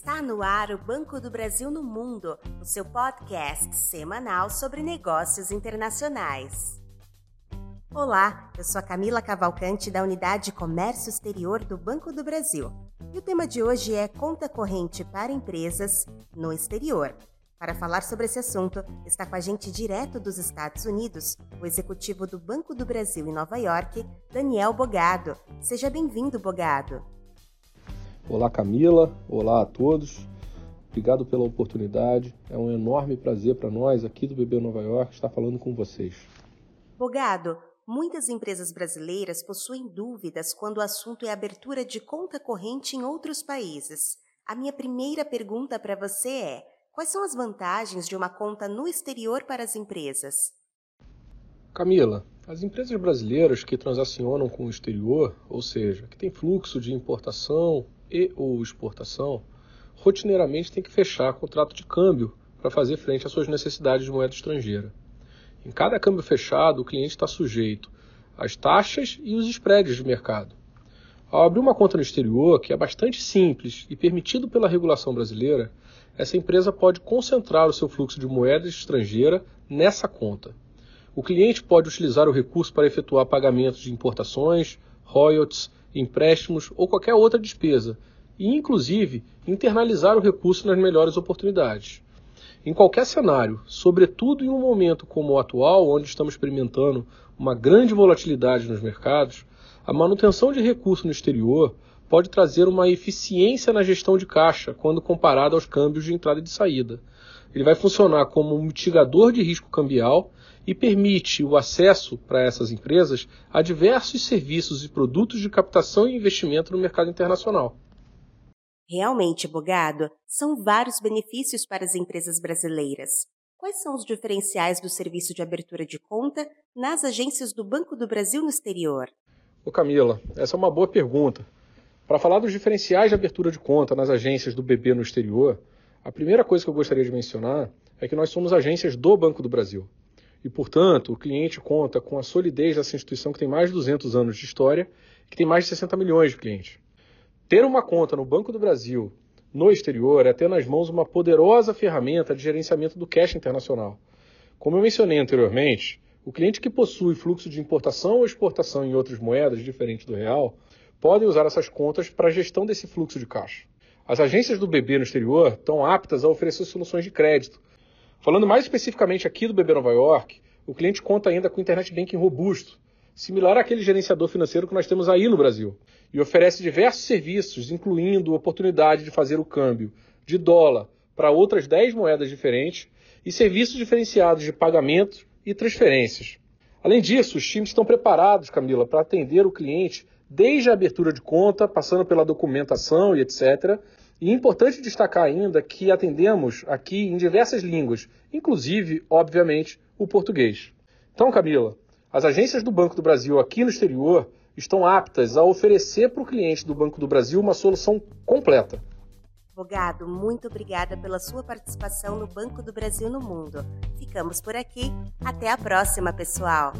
Está no ar o Banco do Brasil no Mundo, o seu podcast semanal sobre negócios internacionais. Olá, eu sou a Camila Cavalcante da Unidade Comércio Exterior do Banco do Brasil. E o tema de hoje é conta corrente para empresas no exterior. Para falar sobre esse assunto, está com a gente direto dos Estados Unidos, o executivo do Banco do Brasil em Nova York, Daniel Bogado. Seja bem-vindo, Bogado. Olá, Camila. Olá a todos. Obrigado pela oportunidade. É um enorme prazer para nós aqui do BB Nova York estar falando com vocês. Bogado, muitas empresas brasileiras possuem dúvidas quando o assunto é abertura de conta corrente em outros países. A minha primeira pergunta para você é: Quais são as vantagens de uma conta no exterior para as empresas? Camila, as empresas brasileiras que transacionam com o exterior, ou seja, que têm fluxo de importação e ou exportação, rotineiramente têm que fechar contrato de câmbio para fazer frente às suas necessidades de moeda estrangeira. Em cada câmbio fechado, o cliente está sujeito às taxas e os spreads de mercado. Ao abrir uma conta no exterior, que é bastante simples e permitido pela regulação brasileira, essa empresa pode concentrar o seu fluxo de moeda estrangeira nessa conta. O cliente pode utilizar o recurso para efetuar pagamentos de importações, royalties, empréstimos ou qualquer outra despesa, e inclusive internalizar o recurso nas melhores oportunidades. Em qualquer cenário, sobretudo em um momento como o atual, onde estamos experimentando uma grande volatilidade nos mercados, a manutenção de recurso no exterior pode trazer uma eficiência na gestão de caixa quando comparado aos câmbios de entrada e de saída. Ele vai funcionar como um mitigador de risco cambial e permite o acesso para essas empresas a diversos serviços e produtos de captação e investimento no mercado internacional. Realmente, Bogado, são vários benefícios para as empresas brasileiras. Quais são os diferenciais do serviço de abertura de conta nas agências do Banco do Brasil no exterior? Ô Camila, essa é uma boa pergunta. Para falar dos diferenciais de abertura de conta nas agências do BB no exterior, a primeira coisa que eu gostaria de mencionar é que nós somos agências do Banco do Brasil. E, portanto, o cliente conta com a solidez dessa instituição que tem mais de 200 anos de história e que tem mais de 60 milhões de clientes. Ter uma conta no Banco do Brasil no exterior é ter nas mãos uma poderosa ferramenta de gerenciamento do cash internacional. Como eu mencionei anteriormente, o cliente que possui fluxo de importação ou exportação em outras moedas diferentes do real podem usar essas contas para a gestão desse fluxo de caixa. As agências do BB no exterior estão aptas a oferecer soluções de crédito. Falando mais especificamente aqui do BB Nova York, o cliente conta ainda com internet banking robusto, similar àquele gerenciador financeiro que nós temos aí no Brasil, e oferece diversos serviços, incluindo a oportunidade de fazer o câmbio de dólar para outras 10 moedas diferentes e serviços diferenciados de pagamentos e transferências. Além disso, os times estão preparados, Camila, para atender o cliente desde a abertura de conta, passando pela documentação e etc. E é importante destacar ainda que atendemos aqui em diversas línguas, inclusive, obviamente, o português. Então, Camila, as agências do Banco do Brasil aqui no exterior estão aptas a oferecer para o cliente do Banco do Brasil uma solução completa. Advogado, muito obrigada pela sua participação no Banco do Brasil no Mundo. Ficamos por aqui. Até a próxima, pessoal!